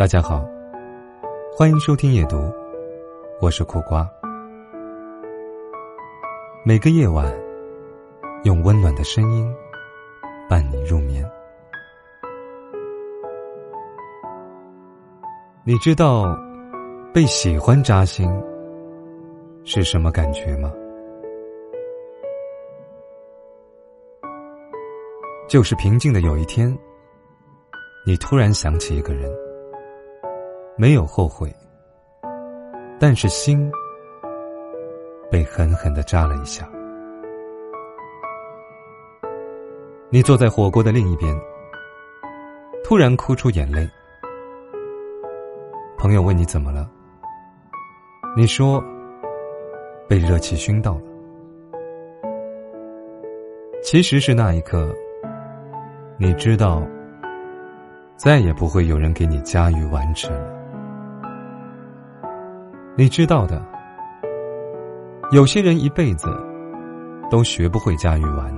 大家好，欢迎收听夜读，我是苦瓜。每个夜晚，用温暖的声音伴你入眠。你知道被喜欢扎心是什么感觉吗？就是平静的有一天，你突然想起一个人。没有后悔，但是心被狠狠的扎了一下。你坐在火锅的另一边，突然哭出眼泪。朋友问你怎么了，你说被热气熏到了。其实是那一刻，你知道再也不会有人给你加鱼丸吃了。你知道的，有些人一辈子都学不会驾驭完，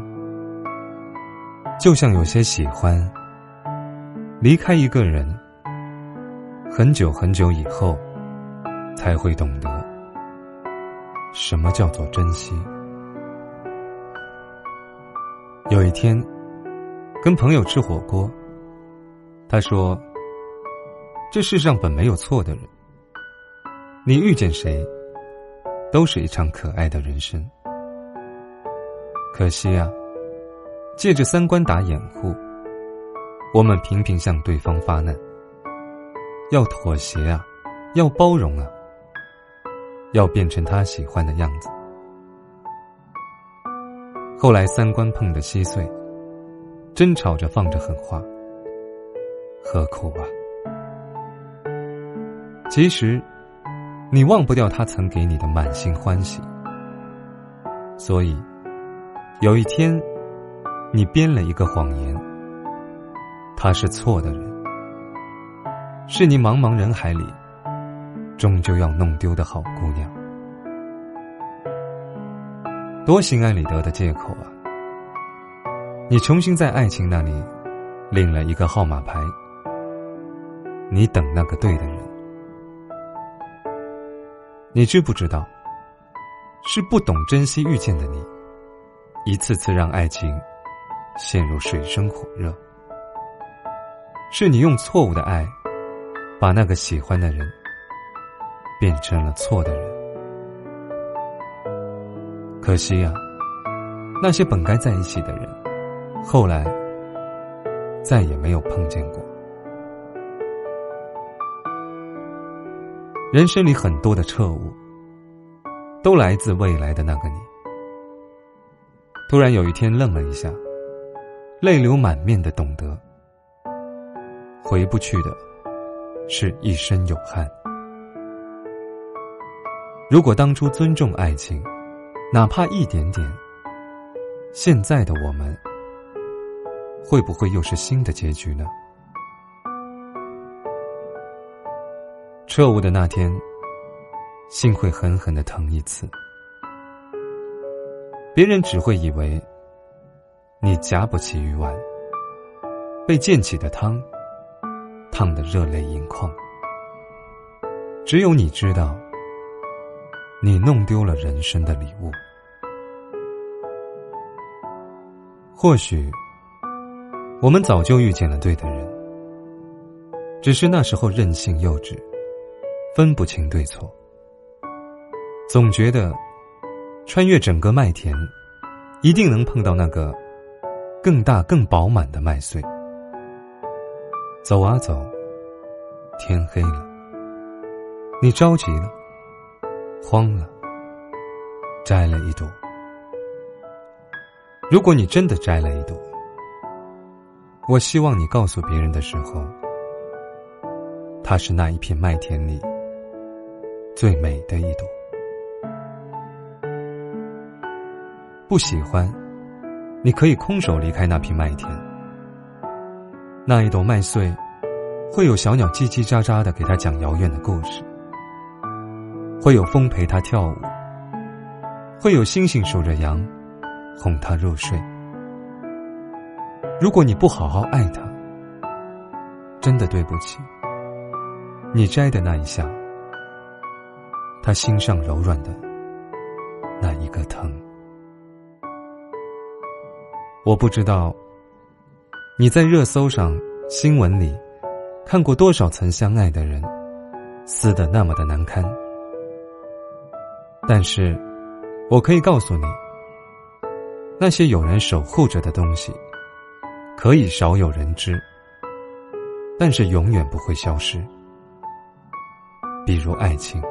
就像有些喜欢离开一个人，很久很久以后才会懂得什么叫做珍惜。有一天，跟朋友吃火锅，他说：“这世上本没有错的人。”你遇见谁，都是一场可爱的人生。可惜啊，借着三观打掩护，我们频频向对方发难。要妥协啊，要包容啊，要变成他喜欢的样子。后来三观碰得稀碎，争吵着放着狠话，何苦啊？其实。你忘不掉他曾给你的满心欢喜，所以有一天，你编了一个谎言。他是错的人，是你茫茫人海里终究要弄丢的好姑娘。多心安理得的借口啊！你重新在爱情那里领了一个号码牌，你等那个对的人。你知不知道，是不懂珍惜遇见的你，一次次让爱情陷入水深火热。是你用错误的爱，把那个喜欢的人变成了错的人。可惜呀，那些本该在一起的人，后来再也没有碰见过。人生里很多的彻悟，都来自未来的那个你。突然有一天愣了一下，泪流满面的懂得，回不去的，是一身有汗。如果当初尊重爱情，哪怕一点点，现在的我们，会不会又是新的结局呢？彻悟的那天，心会狠狠的疼一次。别人只会以为你夹不起鱼丸，被溅起的汤烫得热泪盈眶。只有你知道，你弄丢了人生的礼物。或许，我们早就遇见了对的人，只是那时候任性幼稚。分不清对错，总觉得穿越整个麦田，一定能碰到那个更大更饱满的麦穗。走啊走，天黑了，你着急了，慌了，摘了一朵。如果你真的摘了一朵，我希望你告诉别人的时候，它是那一片麦田里。最美的一朵，不喜欢，你可以空手离开那片麦田。那一朵麦穗，会有小鸟叽叽喳喳的给他讲遥远的故事，会有风陪他跳舞，会有星星数着羊，哄他入睡。如果你不好好爱他，真的对不起，你摘的那一下，他心上柔软的那一个疼。我不知道你在热搜上、新闻里看过多少曾相爱的人撕得那么的难堪，但是我可以告诉你，那些有人守护着的东西，可以少有人知，但是永远不会消失。比如爱情，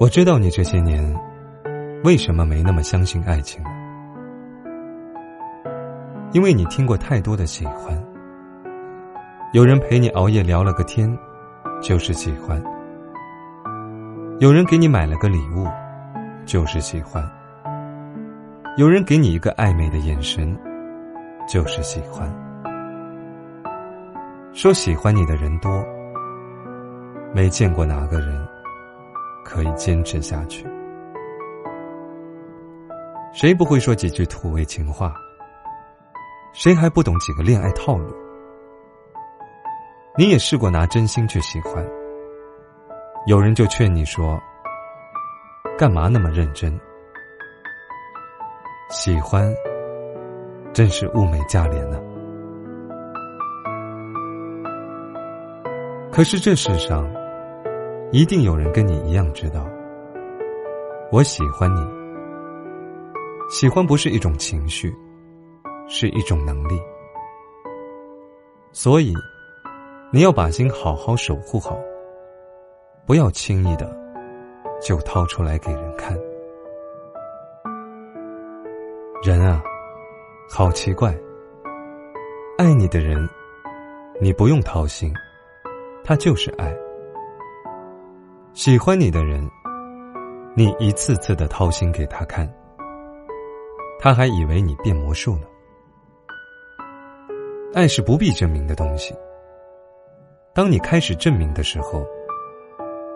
我知道你这些年。为什么没那么相信爱情了？因为你听过太多的喜欢。有人陪你熬夜聊了个天，就是喜欢；有人给你买了个礼物，就是喜欢；有人给你一个暧昧的眼神，就是喜欢。说喜欢你的人多，没见过哪个人可以坚持下去。谁不会说几句土味情话？谁还不懂几个恋爱套路？你也试过拿真心去喜欢，有人就劝你说：“干嘛那么认真？喜欢真是物美价廉呢。”可是这世上，一定有人跟你一样知道，我喜欢你。喜欢不是一种情绪，是一种能力。所以，你要把心好好守护好，不要轻易的就掏出来给人看。人啊，好奇怪。爱你的人，你不用掏心，他就是爱；喜欢你的人，你一次次的掏心给他看。他还以为你变魔术呢。爱是不必证明的东西。当你开始证明的时候，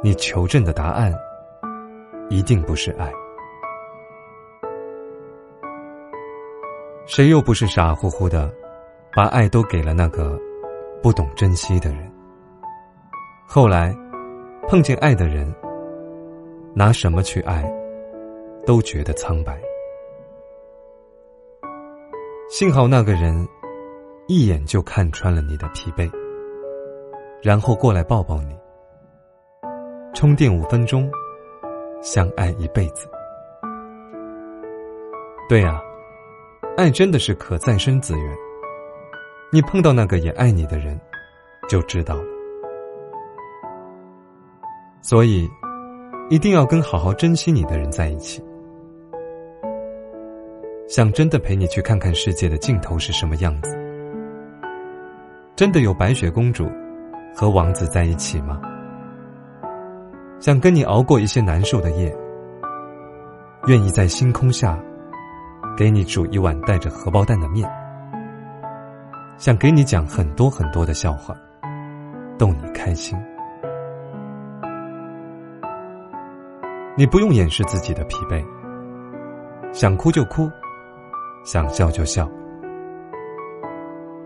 你求证的答案一定不是爱。谁又不是傻乎乎的，把爱都给了那个不懂珍惜的人？后来碰见爱的人，拿什么去爱，都觉得苍白。幸好那个人一眼就看穿了你的疲惫，然后过来抱抱你，充电五分钟，相爱一辈子。对呀，爱真的是可再生资源。你碰到那个也爱你的人，就知道了。所以，一定要跟好好珍惜你的人在一起。想真的陪你去看看世界的尽头是什么样子？真的有白雪公主和王子在一起吗？想跟你熬过一些难受的夜，愿意在星空下给你煮一碗带着荷包蛋的面，想给你讲很多很多的笑话，逗你开心。你不用掩饰自己的疲惫，想哭就哭。想笑就笑。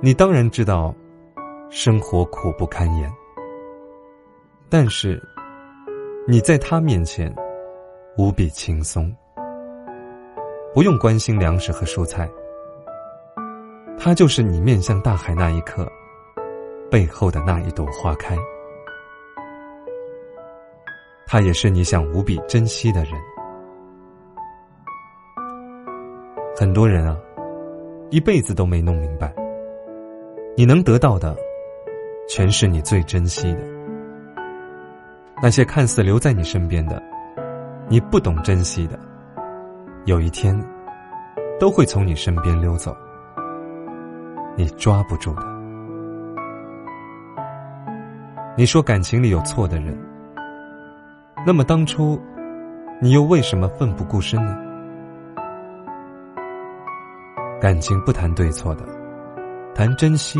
你当然知道，生活苦不堪言。但是，你在他面前无比轻松，不用关心粮食和蔬菜。他就是你面向大海那一刻背后的那一朵花开。他也是你想无比珍惜的人。很多人啊，一辈子都没弄明白，你能得到的，全是你最珍惜的；那些看似留在你身边的，你不懂珍惜的，有一天，都会从你身边溜走，你抓不住的。你说感情里有错的人，那么当初，你又为什么奋不顾身呢？感情不谈对错的，谈珍惜，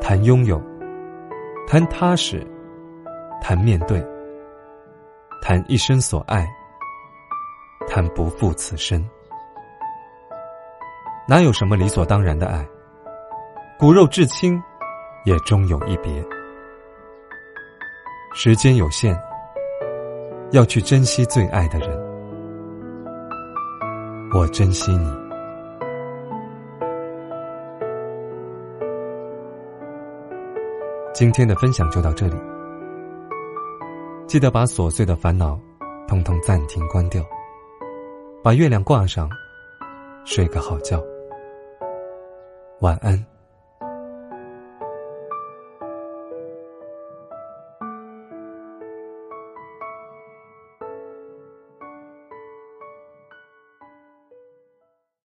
谈拥有，谈踏实，谈面对，谈一生所爱，谈不负此生。哪有什么理所当然的爱？骨肉至亲，也终有一别。时间有限，要去珍惜最爱的人。我珍惜你。今天的分享就到这里，记得把琐碎的烦恼通通暂停关掉，把月亮挂上，睡个好觉。晚安。